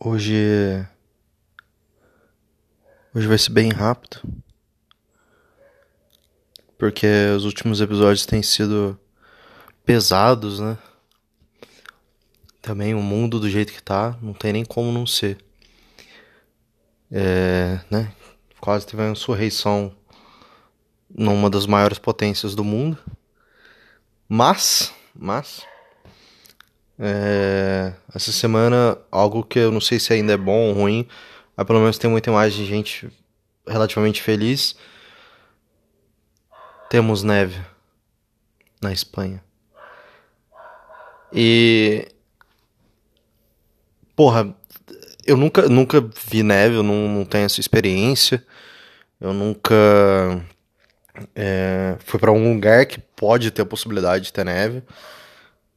Hoje. Hoje vai ser bem rápido. Porque os últimos episódios têm sido pesados, né? Também o mundo do jeito que tá, não tem nem como não ser. É, né? Quase teve uma insurreição numa das maiores potências do mundo. Mas, mas é, essa semana, algo que eu não sei se ainda é bom ou ruim, mas pelo menos tem muita imagem de gente relativamente feliz. Temos neve na Espanha. E. Porra, eu nunca, nunca vi neve, eu não, não tenho essa experiência. Eu nunca é, fui para um lugar que pode ter a possibilidade de ter neve.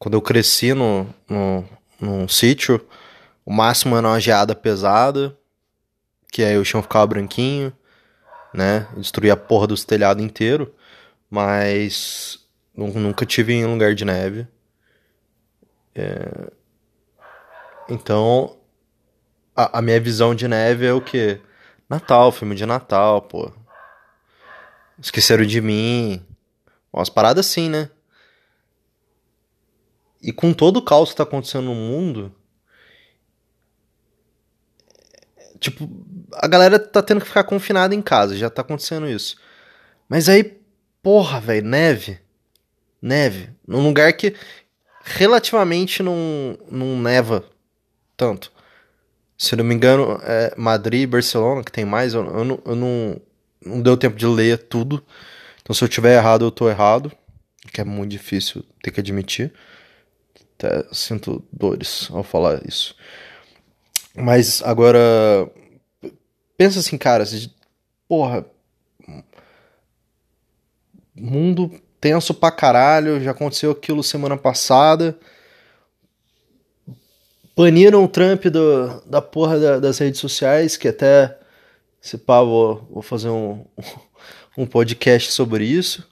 Quando eu cresci no, no, num sítio, o máximo era uma geada pesada, que aí o chão ficava branquinho, né? Destruía a porra dos telhados inteiro, mas nunca tive em lugar de neve. É... Então, a, a minha visão de neve é o que? Natal, filme de Natal, pô. Esqueceram de mim. Umas paradas assim, né? E com todo o caos que tá acontecendo no mundo. Tipo, a galera tá tendo que ficar confinada em casa, já tá acontecendo isso. Mas aí, porra, velho, neve. Neve. Num lugar que relativamente não, não neva tanto. Se não me engano, é Madrid e Barcelona, que tem mais, eu, eu, não, eu não, não deu tempo de ler tudo. Então se eu tiver errado, eu tô errado. Que é muito difícil ter que admitir. Até sinto dores ao falar isso. Mas agora. Pensa assim, cara. Porra. Mundo tenso pra caralho. Já aconteceu aquilo semana passada. Baniram o Trump do, da porra da, das redes sociais. Que até. Se pá, vou, vou fazer um, um podcast sobre isso.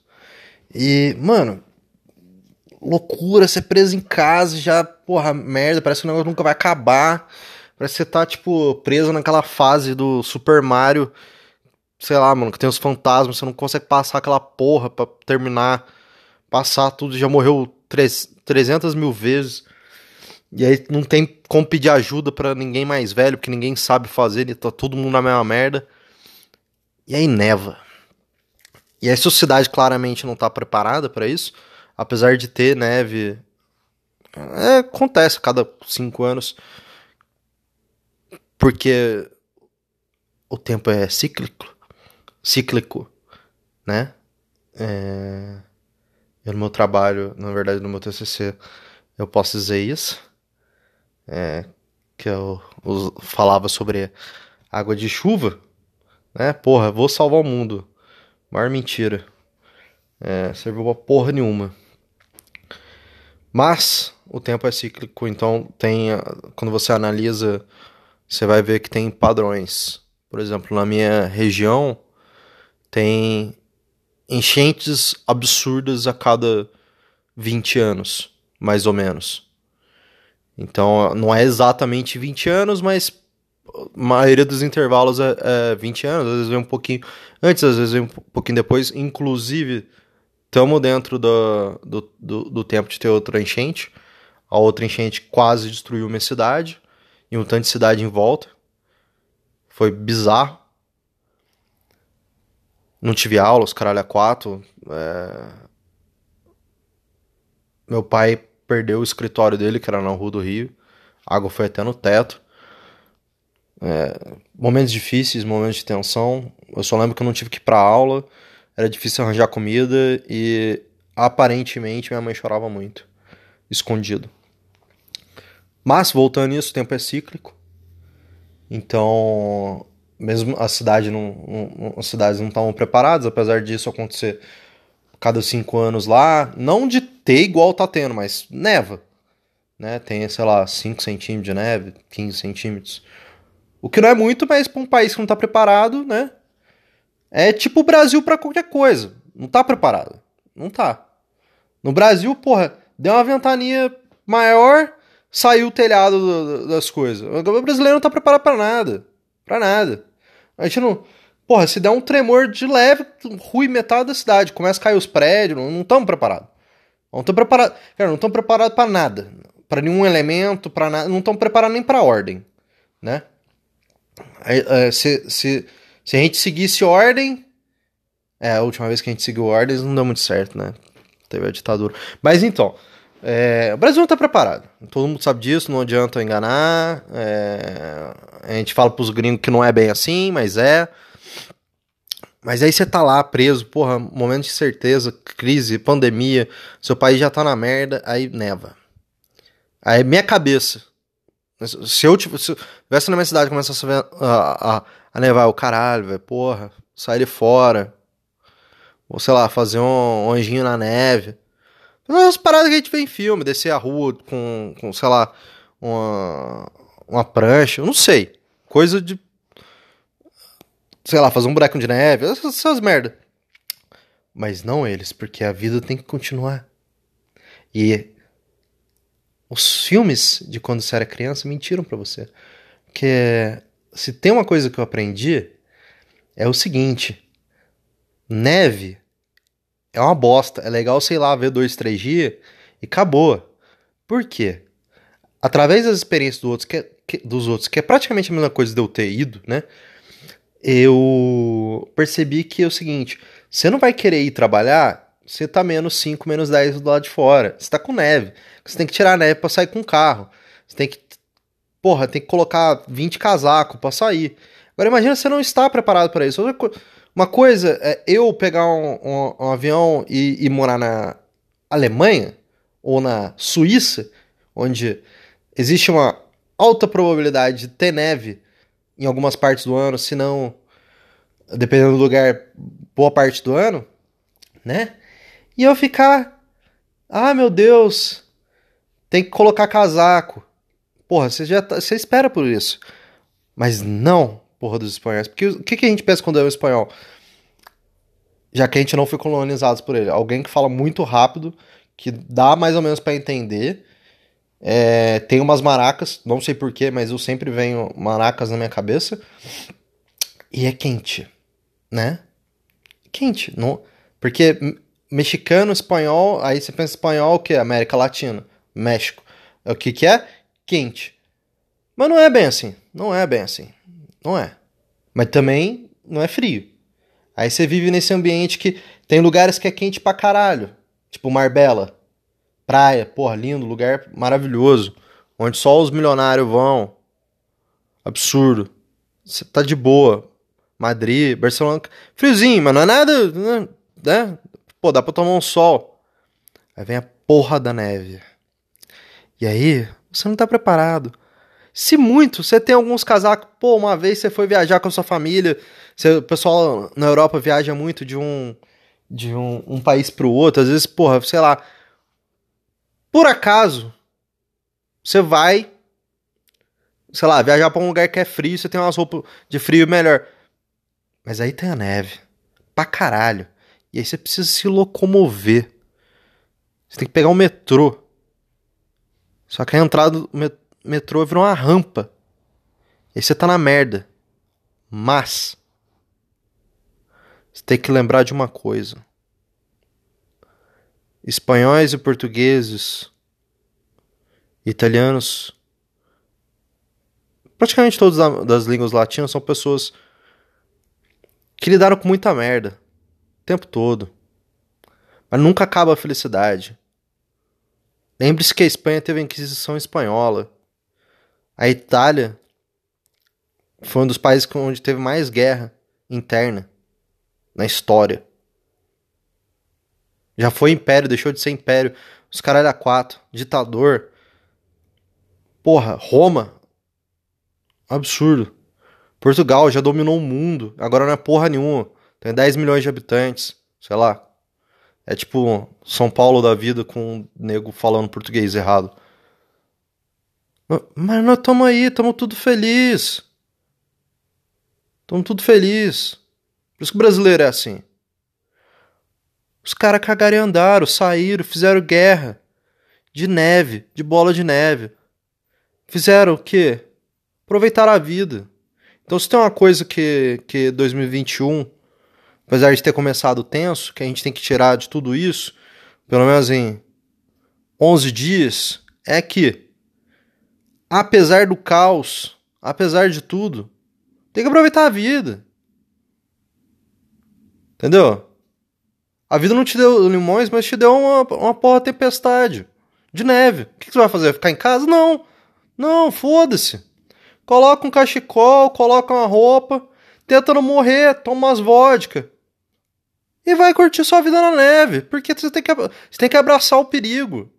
E, mano, loucura, ser preso em casa, já, porra, merda, parece que o negócio nunca vai acabar. Parece que você tá, tipo, preso naquela fase do Super Mario, sei lá, mano, que tem os fantasmas, você não consegue passar aquela porra pra terminar, passar tudo, já morreu 300 mil vezes. E aí não tem como pedir ajuda para ninguém mais velho, porque ninguém sabe fazer, e tá todo mundo na mesma merda. E aí neva. E a sociedade claramente não tá preparada para isso apesar de ter neve, é, acontece a cada cinco anos, porque o tempo é cíclico, cíclico, né? É, eu, no meu trabalho, na verdade no meu TCC, eu posso dizer isso, é, que eu, eu falava sobre água de chuva, né? Porra, vou salvar o mundo. Maior mentira. É, serviu pra porra nenhuma. Mas o tempo é cíclico, então tem quando você analisa, você vai ver que tem padrões. Por exemplo, na minha região tem enchentes absurdas a cada 20 anos, mais ou menos. Então não é exatamente 20 anos, mas a maioria dos intervalos é, é 20 anos, às vezes vem um pouquinho antes, às vezes vem um pouquinho depois. Inclusive, Estamos dentro do, do, do, do, tempo de ter outra enchente. A outra enchente quase destruiu minha cidade. E um tanto de cidade em volta. Foi bizarro. Não tive aula, os caralho a quatro. É... Meu pai perdeu o escritório dele, que era na rua do Rio. A água foi até no teto. É... Momentos difíceis, momentos de tensão. Eu só lembro que eu não tive que ir pra aula era difícil arranjar comida e aparentemente minha mãe chorava muito, escondido. Mas voltando nisso, o tempo é cíclico. Então, mesmo a cidade não, não as cidades não estavam preparadas, apesar disso acontecer cada cinco anos lá, não de ter igual tá tendo, mas neva, né? Tem, sei lá, 5 centímetros de neve, 15 centímetros. O que não é muito, mas para um país que não está preparado, né? É tipo o Brasil para qualquer coisa. Não tá preparado. Não tá. No Brasil, porra, deu uma ventania maior, saiu o telhado do, das coisas. O brasileiro não tá preparado para nada. Para nada. A gente não. Porra, se der um tremor de leve, rui metade da cidade. Começa a cair os prédios, não estamos preparados. Não estão preparados. Cara, não estão preparados para nada. Para nenhum elemento, para nada. Não estão preparados nem para ordem. Né? Se, se, se a gente seguisse ordem. É, a última vez que a gente seguiu ordens não deu muito certo, né? Teve a ditadura. Mas então. É, o Brasil não está preparado. Todo mundo sabe disso, não adianta enganar. É, a gente fala pros gringos que não é bem assim, mas é. Mas aí você tá lá preso, porra, momento de incerteza, crise, pandemia, seu país já tá na merda, aí neva. Aí minha cabeça. Se eu tivesse na minha cidade começasse a, a, a, a nevar, o caralho, velho, porra, sair fora. Ou sei lá, fazer um, anjinho na neve. Umas paradas que a gente vê em filme, descer a rua com, com sei lá, uma, uma prancha, eu não sei. Coisa de. Sei lá, fazer um buraco de neve, essas, essas merda. Mas não eles, porque a vida tem que continuar. E os filmes de quando você era criança mentiram para você. Porque se tem uma coisa que eu aprendi, é o seguinte: neve é uma bosta. É legal, sei lá, ver dois, três dias e acabou. Por quê? Através das experiências do outro, que, é, que, dos outros, que é praticamente a mesma coisa de eu ter ido, né? Eu percebi que é o seguinte: você não vai querer ir trabalhar, você tá menos 5, menos 10 do lado de fora. Você tá com neve. Você tem que tirar a neve pra sair com o carro. Você tem que. Porra, tem que colocar 20 casacos pra sair. Agora imagina você não está preparado para isso. Uma coisa é eu pegar um, um, um avião e, e, morar na Alemanha ou na Suíça, onde existe uma alta probabilidade de ter neve em algumas partes do ano, se não, dependendo do lugar, boa parte do ano, né? E eu ficar, ah meu Deus, tem que colocar casaco. Porra, você já tá, você espera por isso. Mas não, porra dos espanhóis. Porque o que, que a gente pensa quando é um espanhol? Já que a gente não foi colonizados por ele. Alguém que fala muito rápido, que dá mais ou menos para entender. É, tem umas maracas, não sei porquê, mas eu sempre venho maracas na minha cabeça. E é quente, né? Quente. Não, porque mexicano, espanhol, aí você pensa espanhol, o que? América Latina, México. O que que é? Quente. Mas não é bem assim. Não é bem assim. Não é. Mas também não é frio. Aí você vive nesse ambiente que tem lugares que é quente pra caralho. Tipo Marbella. Praia, porra, lindo, lugar maravilhoso. Onde só os milionários vão. Absurdo. Você tá de boa. Madrid, Barcelona. Friozinho, mas não é nada. Né? Pô, dá pra tomar um sol. Aí vem a porra da neve. E aí, você não tá preparado. Se muito, você tem alguns casacos. Pô, uma vez você foi viajar com a sua família. Você, o pessoal na Europa viaja muito de um de um, um país pro outro. Às vezes, porra, sei lá. Por acaso, você vai, sei lá, viajar pra um lugar que é frio, você tem umas roupas de frio melhor. Mas aí tem a neve. Pra caralho. E aí você precisa se locomover. Você tem que pegar um metrô. Só que a entrada do metrô virou uma rampa. E você tá na merda. Mas. Você tem que lembrar de uma coisa. Espanhóis e portugueses, italianos, praticamente todas das línguas latinas são pessoas que lidaram com muita merda o tempo todo. Mas nunca acaba a felicidade. Lembre-se que a Espanha teve a Inquisição Espanhola. A Itália foi um dos países onde teve mais guerra interna na história. Já foi império, deixou de ser império. Os caras eram quatro. Ditador. Porra, Roma. Absurdo. Portugal já dominou o mundo. Agora não é porra nenhuma. Tem 10 milhões de habitantes. Sei lá. É tipo São Paulo da vida com um nego falando português errado. Mas nós estamos aí, estamos tudo feliz. Estamos tudo feliz. Por isso que o brasileiro é assim. Os caras cagaram e andaram, saíram, fizeram guerra. de neve, de bola de neve. Fizeram o quê? Aproveitaram a vida. Então, se tem uma coisa que, que 2021, apesar de ter começado tenso, que a gente tem que tirar de tudo isso, pelo menos em 11 dias, é que, apesar do caos, apesar de tudo, tem que aproveitar a vida. Entendeu? A vida não te deu limões, mas te deu uma, uma porra tempestade de neve. O que, você vai fazer? Ficar em casa? Não. Não, foda-se. Coloca um cachecol, coloca uma roupa, tenta não morrer, toma umas vodka. E vai curtir sua vida na neve. Porque você tem que, você tem que abraçar o perigo.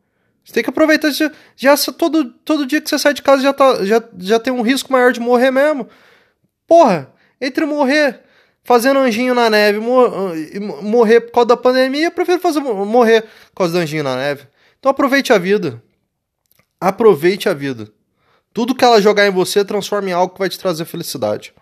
Você tem que aproveitar. Já, já todo, todo dia que você sai de casa já, tá, já, já tem um risco maior de morrer mesmo. Porra, entre morrer fazendo anjinho na neve e morrer por causa da pandemia, eu prefiro fazer, morrer por causa do anjinho na neve. Então aproveite a vida. Aproveite a vida. Tudo que ela jogar em você transforma em algo que vai te trazer felicidade.